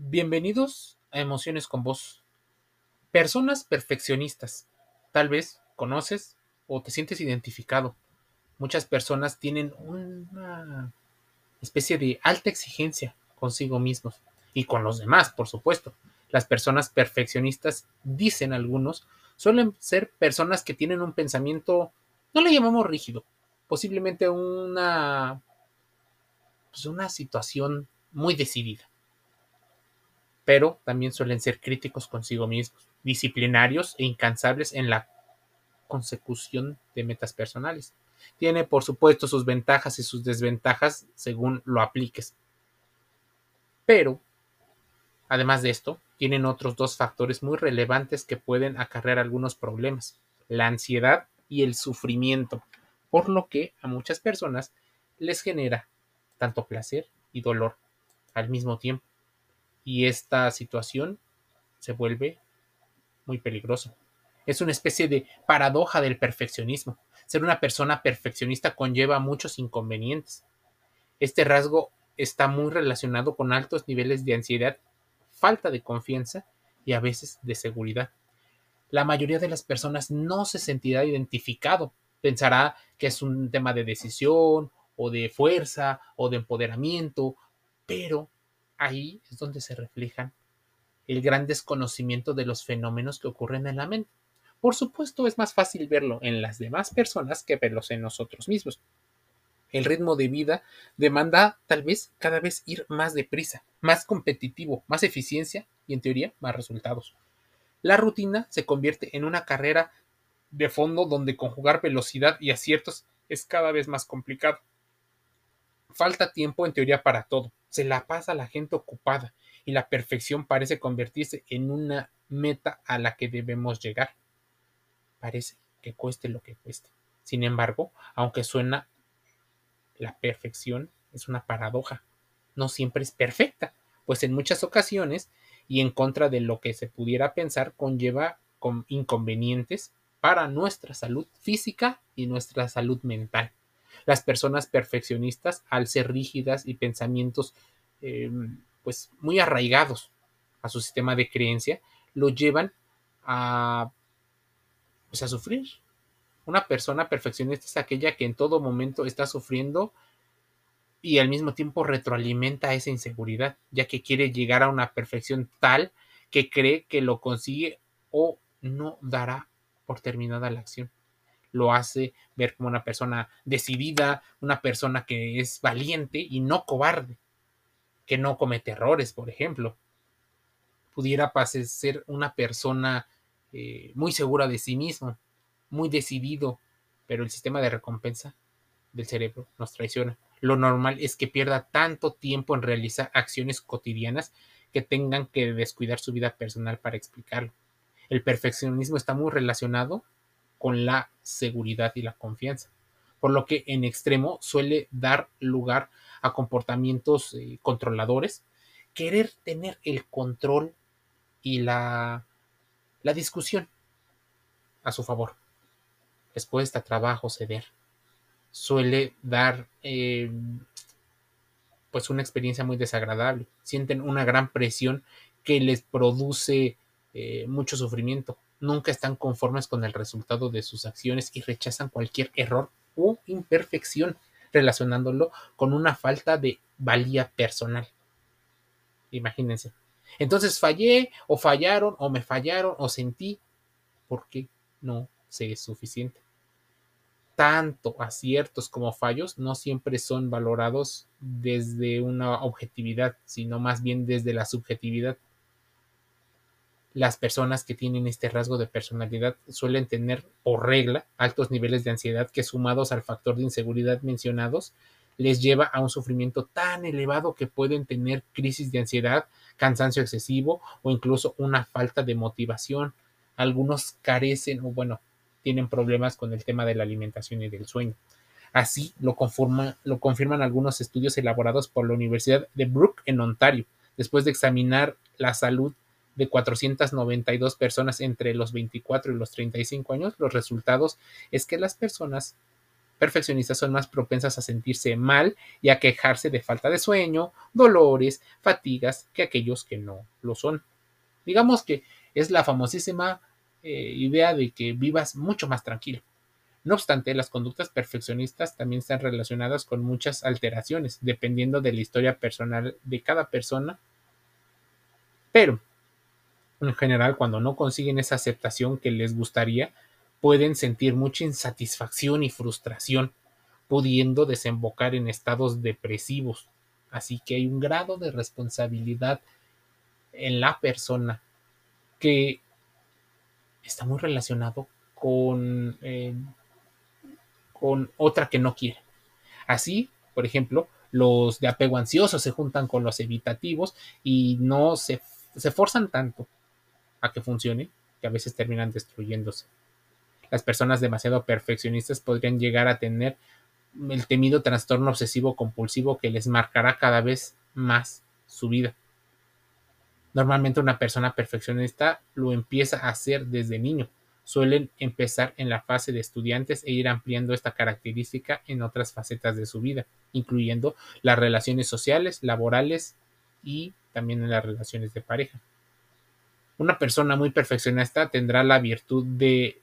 Bienvenidos a Emociones con Vos. Personas perfeccionistas. Tal vez conoces o te sientes identificado. Muchas personas tienen una especie de alta exigencia consigo mismos y con los demás, por supuesto. Las personas perfeccionistas, dicen algunos, suelen ser personas que tienen un pensamiento, no le llamamos rígido, posiblemente una, pues una situación muy decidida pero también suelen ser críticos consigo mismos, disciplinarios e incansables en la consecución de metas personales. Tiene, por supuesto, sus ventajas y sus desventajas según lo apliques. Pero, además de esto, tienen otros dos factores muy relevantes que pueden acarrear algunos problemas, la ansiedad y el sufrimiento, por lo que a muchas personas les genera tanto placer y dolor al mismo tiempo y esta situación se vuelve muy peligrosa. Es una especie de paradoja del perfeccionismo. Ser una persona perfeccionista conlleva muchos inconvenientes. Este rasgo está muy relacionado con altos niveles de ansiedad, falta de confianza y a veces de seguridad. La mayoría de las personas no se sentirá identificado, pensará que es un tema de decisión o de fuerza o de empoderamiento, pero ahí es donde se reflejan el gran desconocimiento de los fenómenos que ocurren en la mente. Por supuesto, es más fácil verlo en las demás personas que verlos en nosotros mismos. El ritmo de vida demanda tal vez cada vez ir más deprisa, más competitivo, más eficiencia y en teoría más resultados. La rutina se convierte en una carrera de fondo donde conjugar velocidad y aciertos es cada vez más complicado. Falta tiempo en teoría para todo, se la pasa la gente ocupada y la perfección parece convertirse en una meta a la que debemos llegar. Parece que cueste lo que cueste. Sin embargo, aunque suena la perfección es una paradoja. No siempre es perfecta, pues en muchas ocasiones y en contra de lo que se pudiera pensar conlleva con inconvenientes para nuestra salud física y nuestra salud mental. Las personas perfeccionistas, al ser rígidas y pensamientos em, pues muy arraigados a su sistema de creencia, lo llevan a, pues, a sufrir. Una persona perfeccionista es aquella que en todo momento está sufriendo y al mismo tiempo retroalimenta esa inseguridad, ya que quiere llegar a una perfección tal que cree que lo consigue o no dará por terminada la acción lo hace ver como una persona decidida, una persona que es valiente y no cobarde, que no comete errores, por ejemplo. Pudiera ser una persona eh, muy segura de sí mismo, muy decidido, pero el sistema de recompensa del cerebro nos traiciona. Lo normal es que pierda tanto tiempo en realizar acciones cotidianas que tengan que descuidar su vida personal para explicarlo. El perfeccionismo está muy relacionado con la seguridad y la confianza, por lo que en extremo suele dar lugar a comportamientos eh, controladores, querer tener el control y la, la discusión a su favor. Les cuesta trabajo ceder. Suele dar eh, pues una experiencia muy desagradable. Sienten una gran presión que les produce eh, mucho sufrimiento nunca están conformes con el resultado de sus acciones y rechazan cualquier error o imperfección relacionándolo con una falta de valía personal. Imagínense. Entonces fallé o fallaron o me fallaron o sentí porque no sé suficiente. Tanto aciertos como fallos no siempre son valorados desde una objetividad, sino más bien desde la subjetividad las personas que tienen este rasgo de personalidad suelen tener por regla altos niveles de ansiedad que sumados al factor de inseguridad mencionados les lleva a un sufrimiento tan elevado que pueden tener crisis de ansiedad, cansancio excesivo o incluso una falta de motivación. Algunos carecen o bueno, tienen problemas con el tema de la alimentación y del sueño. Así lo, lo confirman algunos estudios elaborados por la Universidad de Brook en Ontario, después de examinar la salud de 492 personas entre los 24 y los 35 años, los resultados es que las personas perfeccionistas son más propensas a sentirse mal y a quejarse de falta de sueño, dolores, fatigas que aquellos que no lo son. Digamos que es la famosísima eh, idea de que vivas mucho más tranquilo. No obstante, las conductas perfeccionistas también están relacionadas con muchas alteraciones, dependiendo de la historia personal de cada persona. Pero, en general, cuando no consiguen esa aceptación que les gustaría, pueden sentir mucha insatisfacción y frustración, pudiendo desembocar en estados depresivos. Así que hay un grado de responsabilidad en la persona que está muy relacionado con, eh, con otra que no quiere. Así, por ejemplo, los de apego ansioso se juntan con los evitativos y no se, se forzan tanto a que funcione que a veces terminan destruyéndose. Las personas demasiado perfeccionistas podrían llegar a tener el temido trastorno obsesivo compulsivo que les marcará cada vez más su vida. Normalmente una persona perfeccionista lo empieza a hacer desde niño. Suelen empezar en la fase de estudiantes e ir ampliando esta característica en otras facetas de su vida, incluyendo las relaciones sociales, laborales y también en las relaciones de pareja. Una persona muy perfeccionista tendrá la virtud de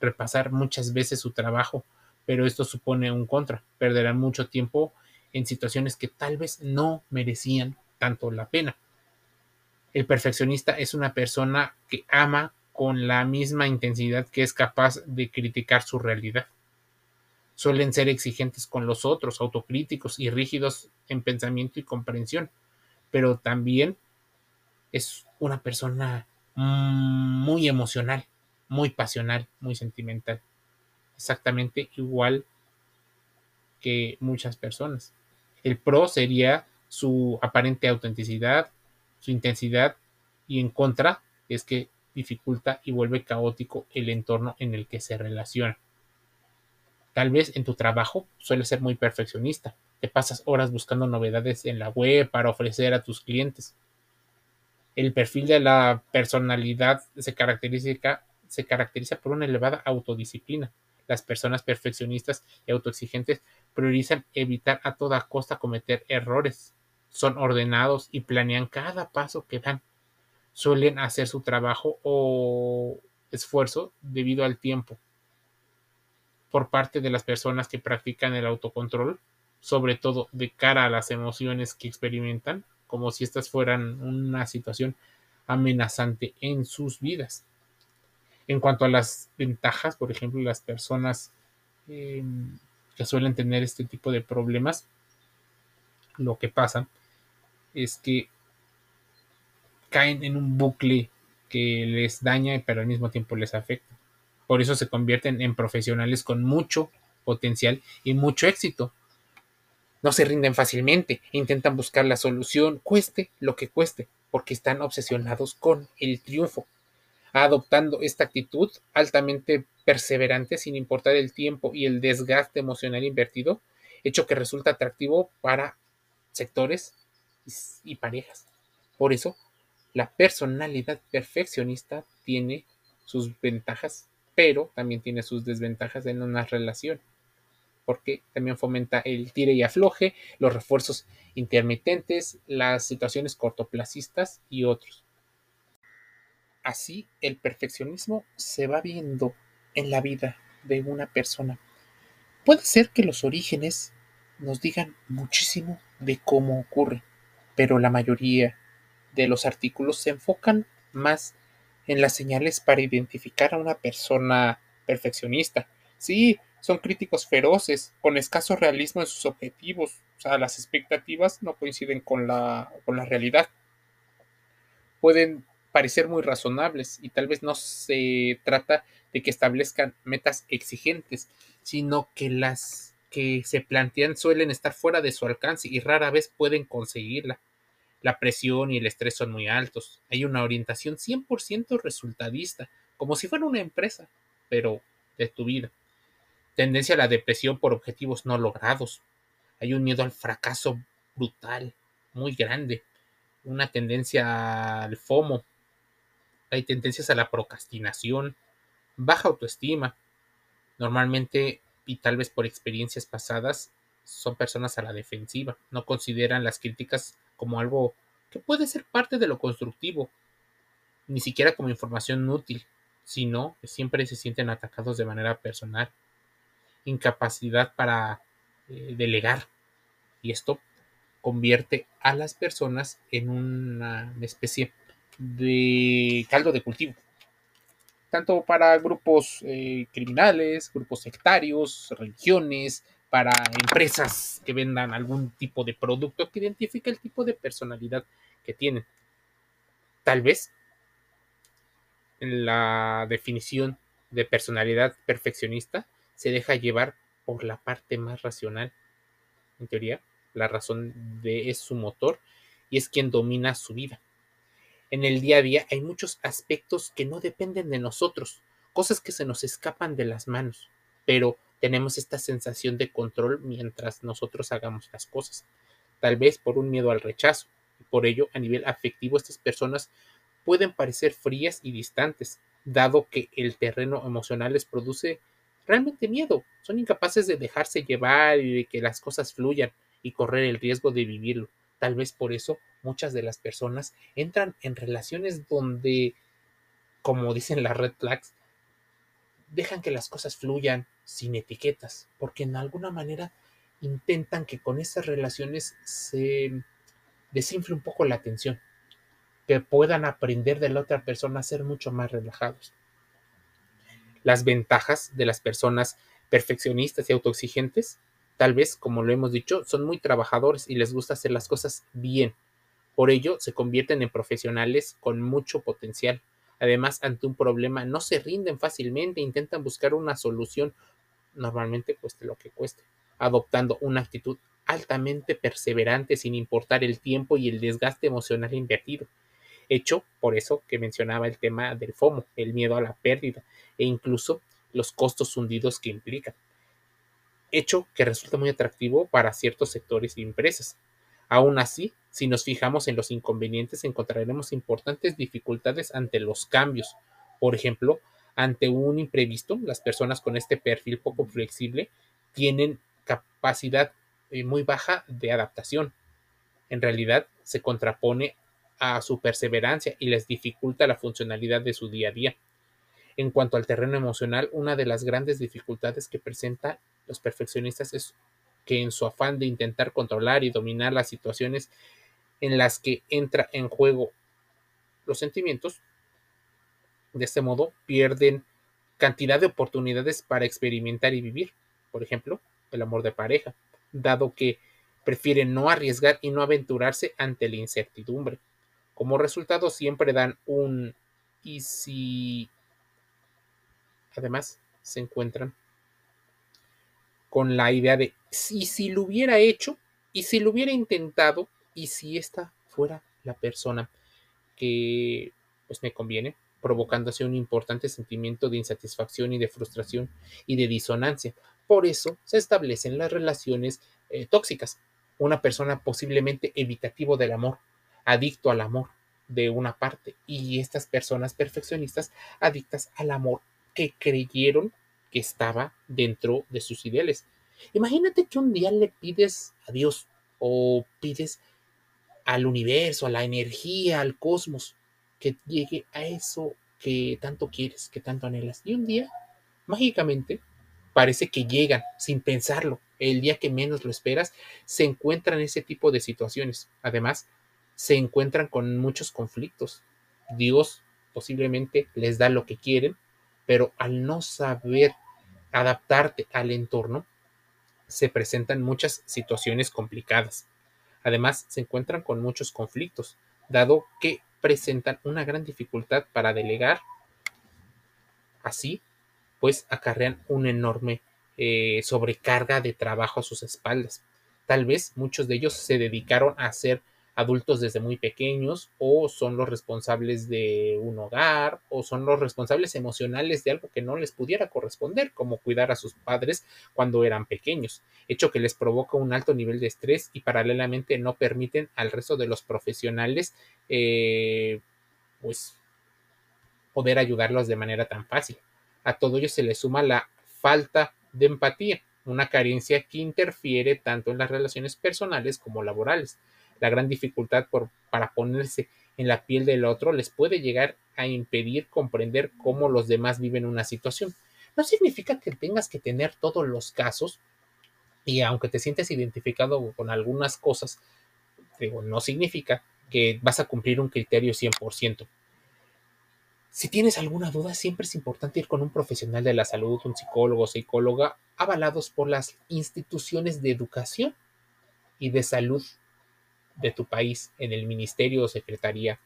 repasar muchas veces su trabajo, pero esto supone un contra. Perderán mucho tiempo en situaciones que tal vez no merecían tanto la pena. El perfeccionista es una persona que ama con la misma intensidad que es capaz de criticar su realidad. Suelen ser exigentes con los otros, autocríticos y rígidos en pensamiento y comprensión, pero también es una persona muy emocional muy pasional, muy sentimental. Exactamente igual que muchas personas. El pro sería su aparente autenticidad, su intensidad y en contra es que dificulta y vuelve caótico el entorno en el que se relaciona. Tal vez en tu trabajo suele ser muy perfeccionista. Te pasas horas buscando novedades en la web para ofrecer a tus clientes. El perfil de la personalidad se caracteriza por una elevada autodisciplina. Las personas perfeccionistas y autoexigentes priorizan evitar a toda costa cometer errores. Son ordenados y planean cada paso que dan. Suelen hacer su trabajo o esfuerzo debido al tiempo. Por parte de las personas que practican el autocontrol, sobre todo de cara a las emociones que experimentan, como si estas fueran una situación amenazante en sus vidas. En cuanto a las ventajas, por ejemplo, las personas em, que suelen tener este tipo de problemas, lo que pasa es que caen en un bucle que les daña pero al mismo tiempo les afecta. Por eso se convierten en profesionales con mucho potencial y mucho éxito. No se rinden fácilmente, intentan buscar la solución, cueste lo que cueste, porque están obsesionados con el triunfo adoptando esta actitud altamente perseverante sin importar el tiempo y el desgaste emocional invertido, hecho que resulta atractivo para sectores y parejas. Por eso, la personalidad perfeccionista tiene sus ventajas, pero también tiene sus desventajas en una relación, porque también fomenta el tire y afloje, los refuerzos intermitentes, las situaciones cortoplacistas y otros. Así el perfeccionismo se va viendo en la vida de una persona. Puede ser que los orígenes nos digan muchísimo de cómo ocurre, pero la mayoría de los artículos se enfocan más en las señales para identificar a una persona perfeccionista. Sí, son críticos feroces, con escaso realismo en sus objetivos, o sea, las expectativas no coinciden con la, con la realidad. Pueden parecer muy razonables y tal vez no se trata de que establezcan metas exigentes, sino que las que se plantean suelen estar fuera de su alcance y rara vez pueden conseguirla. La presión y el estrés son muy altos. Hay una orientación 100% resultadista, como si fuera una empresa, pero de tu vida. Tendencia a la depresión por objetivos no logrados. Hay un miedo al fracaso brutal, muy grande. Una tendencia al FOMO, hay tendencias a la procrastinación, baja autoestima. Normalmente y tal vez por experiencias pasadas son personas a la defensiva, no consideran las críticas como algo que puede ser parte de lo constructivo, ni siquiera como información útil, sino que siempre se sienten atacados de manera personal, incapacidad para eh, delegar, y esto convierte a las personas en una especie de caldo de cultivo tanto para grupos eh, criminales, grupos sectarios, religiones, para empresas que vendan algún tipo de producto que identifique el tipo de personalidad que tienen. Tal vez en la definición de personalidad perfeccionista se deja llevar por la parte más racional. En teoría, la razón de es su motor y es quien domina su vida en el día a día hay muchos aspectos que no dependen de nosotros, cosas que se nos escapan de las manos, pero tenemos esta sensación de control mientras nosotros hagamos las cosas, tal vez por un miedo al rechazo. Por ello, a nivel afectivo, estas personas pueden parecer frías y distantes, dado que el terreno emocional les produce realmente miedo. Son incapaces de dejarse llevar y de que las cosas fluyan y correr el riesgo de vivirlo. Tal vez por eso muchas de las personas entran en relaciones donde, como dicen las red flags, dejan que las cosas fluyan sin etiquetas, porque en alguna manera intentan que con esas relaciones se desinfle un poco la atención, que puedan aprender de la otra persona a ser mucho más relajados. Las ventajas de las personas perfeccionistas y autoexigentes Tal vez, como lo hemos dicho, son muy trabajadores y les gusta hacer las cosas bien. Por ello, se convierten en profesionales con mucho potencial. Además, ante un problema, no se rinden fácilmente, intentan buscar una solución, normalmente cueste lo que cueste, adoptando una actitud altamente perseverante sin importar el tiempo y el desgaste emocional invertido. Hecho por eso que mencionaba el tema del FOMO, el miedo a la pérdida e incluso los costos hundidos que implica hecho que resulta muy atractivo para ciertos sectores y empresas. Aún así, si nos fijamos en los inconvenientes, encontraremos importantes dificultades ante los cambios. Por ejemplo, ante un imprevisto, las personas con este perfil poco flexible tienen capacidad eh, muy baja de adaptación. En realidad, se contrapone a su perseverancia y les dificulta la funcionalidad de su día a día. En cuanto al terreno emocional, una de las grandes dificultades que presenta los perfeccionistas es que en su afán de intentar controlar y dominar las situaciones en las que entra en juego los sentimientos, de este modo pierden cantidad de oportunidades para experimentar y vivir, por ejemplo, el amor de pareja, dado que prefieren no arriesgar y no aventurarse ante la incertidumbre. Como resultado siempre dan un y si además se encuentran con la idea de si, si lo hubiera hecho y si lo hubiera intentado y si esta fuera la persona que pues me conviene, provocándose un importante sentimiento de insatisfacción y de frustración y de disonancia. Por eso se establecen las relaciones eh, tóxicas. Una persona posiblemente evitativo del amor, adicto al amor de una parte, y estas personas perfeccionistas adictas al amor que creyeron que estaba dentro de sus ideales. Imagínate que un día le pides a Dios o pides al universo, a la energía, al cosmos, que llegue a eso que tanto quieres, que tanto anhelas. Y un día, mágicamente, parece que llegan sin pensarlo. El día que menos lo esperas, se encuentran ese tipo de situaciones. Además, se encuentran con muchos conflictos. Dios posiblemente les da lo que quieren, pero al no saber adaptarte al entorno, se presentan muchas situaciones complicadas. Además, se encuentran con muchos conflictos, dado que presentan una gran dificultad para delegar. Así, pues acarrean una enorme eh, sobrecarga de trabajo a sus espaldas. Tal vez muchos de ellos se dedicaron a hacer adultos desde muy pequeños o son los responsables de un hogar o son los responsables emocionales de algo que no les pudiera corresponder, como cuidar a sus padres cuando eran pequeños, hecho que les provoca un alto nivel de estrés y paralelamente no permiten al resto de los profesionales eh, pues poder ayudarlos de manera tan fácil. A todo ello se le suma la falta de empatía, una carencia que interfiere tanto en las relaciones personales como laborales. La gran dificultad por, para ponerse en la piel del otro les puede llegar a impedir comprender cómo los demás viven una situación. No significa que tengas que tener todos los casos y aunque te sientes identificado con algunas cosas, no significa que vas a cumplir un criterio 100%. Si tienes alguna duda, siempre es importante ir con un profesional de la salud, un psicólogo o psicóloga, avalados por las instituciones de educación y de salud de tu país, en el ministerio o secretaría.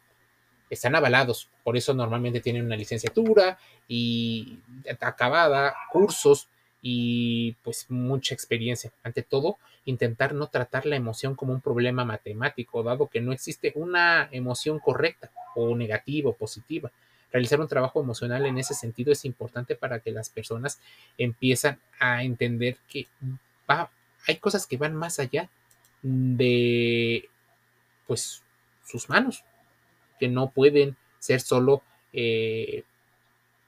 Están avalados, por eso normalmente tienen una licenciatura y acabada, cursos y pues mucha experiencia. Ante todo, intentar no tratar la emoción como un problema matemático, dado que no existe una emoción correcta o negativa o positiva realizar un trabajo emocional en ese sentido es importante para que las personas empiezan a entender que hay cosas que van más allá de pues sus manos, que no pueden ser solo eh,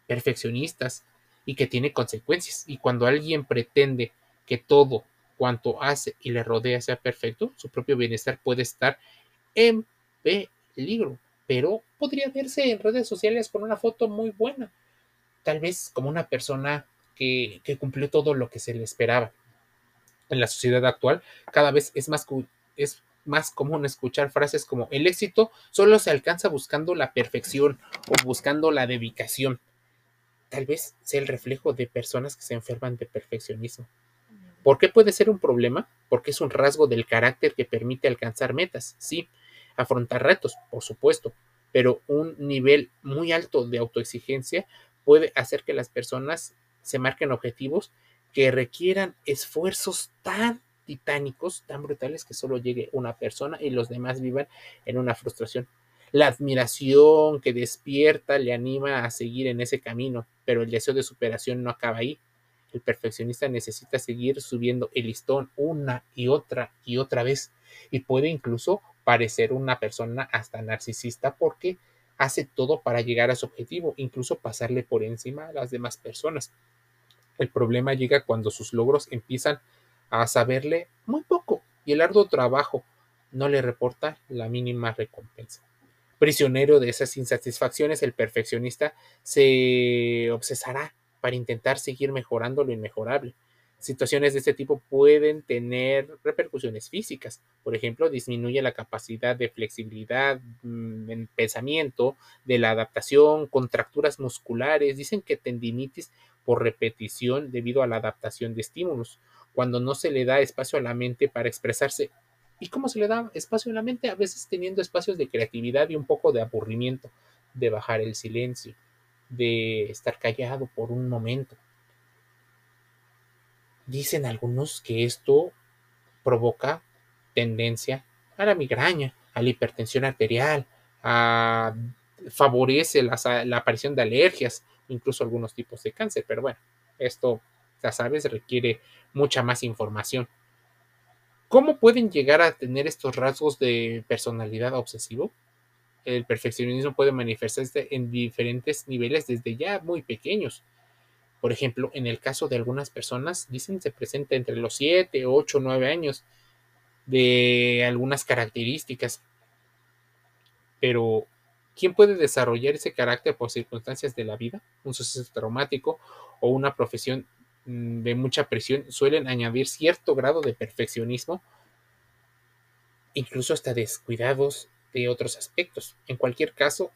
perfeccionistas y que tiene consecuencias. Y cuando alguien pretende que todo cuanto hace y le rodea sea perfecto, su propio bienestar puede estar en peligro pero podría verse en redes sociales con una foto muy buena, tal vez como una persona que, cumplió todo lo que se le esperaba. En la sociedad actual, cada vez es más, más común escuchar frases como el éxito solo se alcanza buscando la perfección o buscando la dedicación. Tal vez sea el reflejo de personas que se enferman de perfeccionismo. ¿Por qué puede ser un problema? Porque es un rasgo del carácter que permite alcanzar metas, sí, afrontar retos, por supuesto, pero un nivel muy alto de autoexigencia puede hacer que las personas se marquen objetivos que requieran esfuerzos tan titánicos, tan brutales que solo llegue una persona y los demás vivan en una frustración. La admiración que despierta le anima a seguir en ese camino, pero el deseo de superación no acaba ahí. El perfeccionista necesita seguir subiendo el listón una y otra y otra vez y puede incluso parecer una persona hasta narcisista porque hace todo para llegar a su objetivo, incluso pasarle por encima a las demás personas. El problema llega cuando sus logros empiezan a saberle muy poco y el arduo trabajo no le reporta la mínima recompensa. Prisionero de esas insatisfacciones, el perfeccionista se obsesará para intentar seguir mejorando lo inmejorable. Situaciones de este tipo pueden tener repercusiones físicas. Por ejemplo, disminuye la capacidad de flexibilidad mm, en pensamiento, de la adaptación, contracturas musculares. Dicen que tendinitis por repetición debido a la adaptación de estímulos. Cuando no se le da espacio a la mente para expresarse. ¿Y cómo se le da espacio a la mente? A veces teniendo espacios de creatividad y un poco de aburrimiento, de bajar el silencio, de estar callado por un momento Dicen algunos que esto provoca tendencia a la migraña, a la hipertensión arterial, a, favorece la, la aparición de alergias, incluso algunos tipos de cáncer. Pero bueno, esto, ya sabes, requiere mucha más información. ¿Cómo pueden llegar a tener estos rasgos de personalidad obsesivo? El perfeccionismo puede manifestarse en diferentes niveles desde ya muy pequeños. Por ejemplo, en el caso de algunas personas, dicen se presenta entre los 7, 8, 9 años de algunas características. Pero, ¿quién puede desarrollar ese carácter por circunstancias de la vida? Un suceso traumático o una profesión de mucha presión suelen añadir cierto grado de perfeccionismo, incluso hasta descuidados de otros aspectos. En cualquier caso,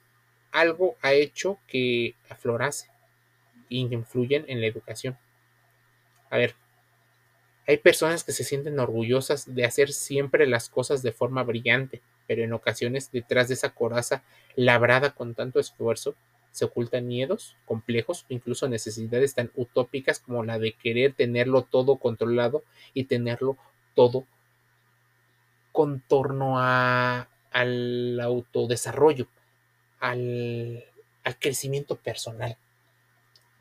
algo ha hecho que aflorase influyen en la educación. A ver, hay personas que se sienten orgullosas de hacer siempre las cosas de forma brillante, pero en ocasiones detrás de esa coraza labrada con tanto esfuerzo se ocultan miedos, complejos incluso necesidades tan utópicas como la de querer tenerlo todo controlado y tenerlo todo con torno a, al autodesarrollo, al, al crecimiento personal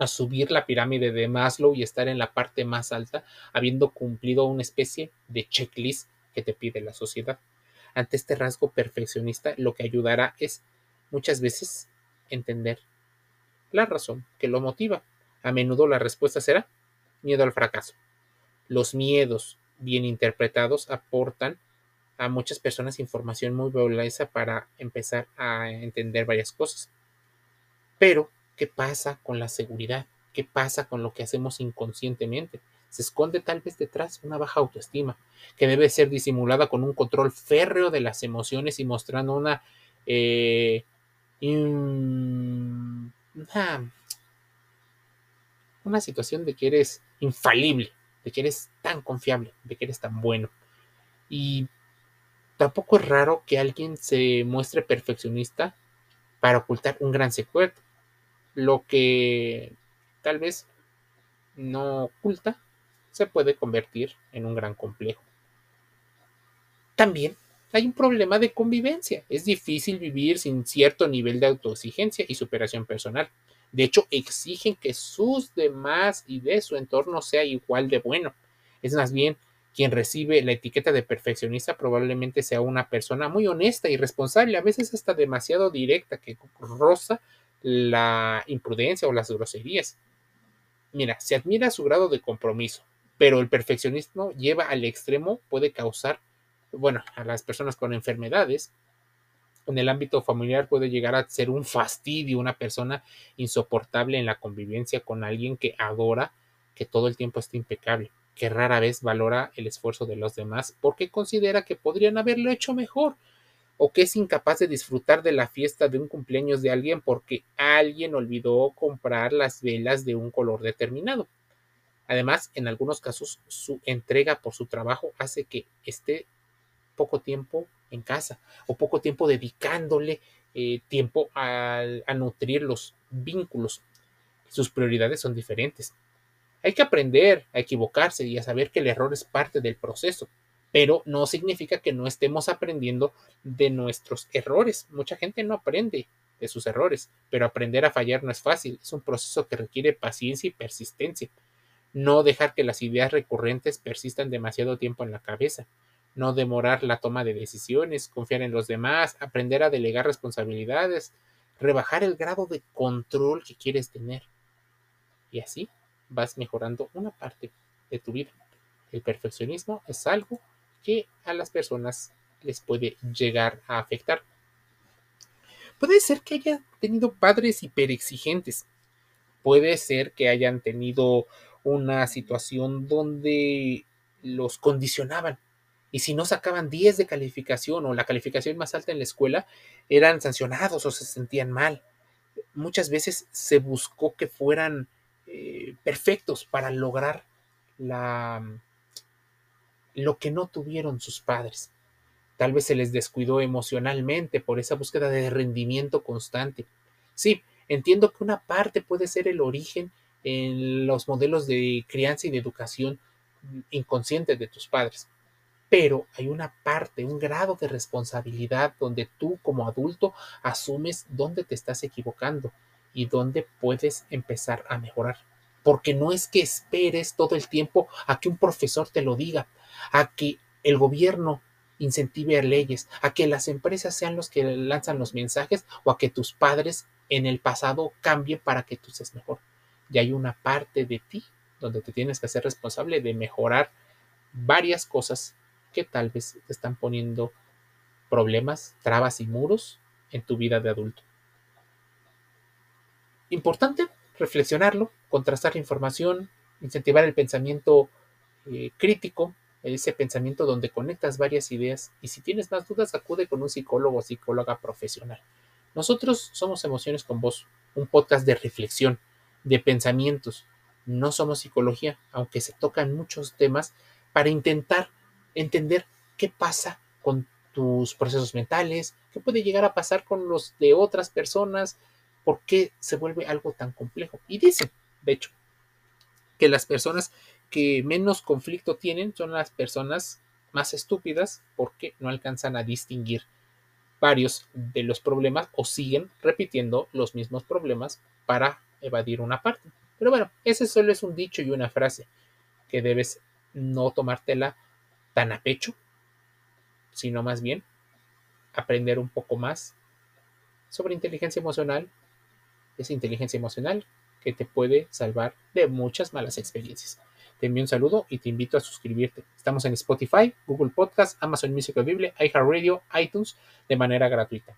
a subir la pirámide de Maslow y estar en la parte más alta, habiendo cumplido una especie de checklist que te pide la sociedad. Ante este rasgo perfeccionista, lo que ayudará es muchas veces entender la razón que lo motiva. A menudo la respuesta será miedo al fracaso. Los miedos bien interpretados aportan a muchas personas información muy valiosa para empezar a entender varias cosas. Pero, ¿qué pasa con la seguridad? ¿Qué pasa con lo que hacemos inconscientemente? Se esconde tal vez detrás una baja autoestima, que debe ser disimulada con un control férreo de las emociones y mostrando una, eh, una, una situación de que eres infalible, de que eres tan confiable, de que eres tan bueno. Y tampoco es raro que alguien se muestre perfeccionista para ocultar un gran secreto. Lo que tal vez no oculta se puede convertir en un gran complejo. También hay un problema de convivencia. Es difícil vivir sin cierto nivel de autoexigencia y superación personal. De hecho, exigen que sus demás y de su entorno sea igual de bueno. Es más bien, quien recibe la etiqueta de perfeccionista probablemente sea una persona muy honesta y responsable, a veces hasta demasiado directa, que roza la imprudencia o las groserías. Mira, se admira su grado de compromiso, pero el perfeccionismo lleva al extremo, puede causar, bueno, a las personas con enfermedades, en el ámbito familiar puede llegar a ser un fastidio, una persona insoportable en la convivencia con alguien que adora que todo el tiempo esté impecable, que rara vez valora el esfuerzo de los demás porque considera que podrían haberlo hecho mejor o que es incapaz de disfrutar de la fiesta de un cumpleaños de alguien porque alguien olvidó comprar las velas de un color determinado. Además, en algunos casos, su entrega por su trabajo hace que esté poco tiempo en casa o poco tiempo dedicándole eh, tiempo a, a nutrir los vínculos. Sus prioridades son diferentes. Hay que aprender a equivocarse y a saber que el error es parte del proceso, pero no significa que no estemos aprendiendo de nuestros errores. Mucha gente no aprende de sus errores, pero aprender a fallar no es fácil, es un proceso que requiere paciencia y persistencia. No dejar que las ideas recurrentes persistan demasiado tiempo en la cabeza no demorar la toma de decisiones, confiar en los demás, aprender a delegar responsabilidades, rebajar el grado de control que quieres tener. Y así vas mejorando una parte de tu vida. El perfeccionismo es algo que a las personas les puede llegar a afectar. Puede ser que haya tenido padres hiperexigentes. Puede ser que hayan tenido una situación donde los condicionaban y si no sacaban 10 de calificación o la calificación más alta en la escuela, eran sancionados o se sentían mal. Muchas veces se buscó que fueran eh, perfectos para lograr la, lo que no tuvieron sus padres. Tal vez se les descuidó emocionalmente por esa búsqueda de rendimiento constante. Sí, entiendo que una parte puede ser el origen en los modelos de crianza y de educación inconsciente de tus padres pero hay una parte, un grado de responsabilidad donde tú como adulto asumes dónde te estás equivocando y dónde puedes empezar a mejorar. Porque no es que esperes todo el tiempo a que un profesor te lo diga, a que el gobierno incentive leyes, a que las empresas sean los que lanzan los mensajes o a que tus padres en el pasado cambien para que tú seas mejor. Y hay una parte de ti donde te tienes que hacer responsable de mejorar varias cosas que tal vez te están poniendo problemas, trabas y muros en tu vida de adulto. Importante reflexionarlo, contrastar la información, incentivar el pensamiento eh, crítico, ese pensamiento donde conectas varias ideas y si tienes más dudas acude con un psicólogo o psicóloga profesional. Nosotros somos Emociones con Vos, un podcast de reflexión, de pensamientos. No somos psicología, aunque se tocan muchos temas para intentar entender qué pasa con tus procesos mentales, qué puede llegar a pasar con los de otras personas, por qué se vuelve algo tan complejo. Y dicen, de hecho, que las personas que menos conflicto tienen son las personas más estúpidas porque no alcanzan a distinguir varios de los problemas o siguen repitiendo los mismos problemas para evadir una parte. Pero bueno, ese solo es un dicho y una frase que debes no tomártela tan a pecho, sino más bien aprender un poco más sobre inteligencia emocional, esa inteligencia emocional que te puede salvar de muchas malas experiencias. Te envío un saludo y te invito a suscribirte. Estamos en Spotify, Google Podcast, Amazon Music Bible, iHeartRadio, iTunes de manera gratuita.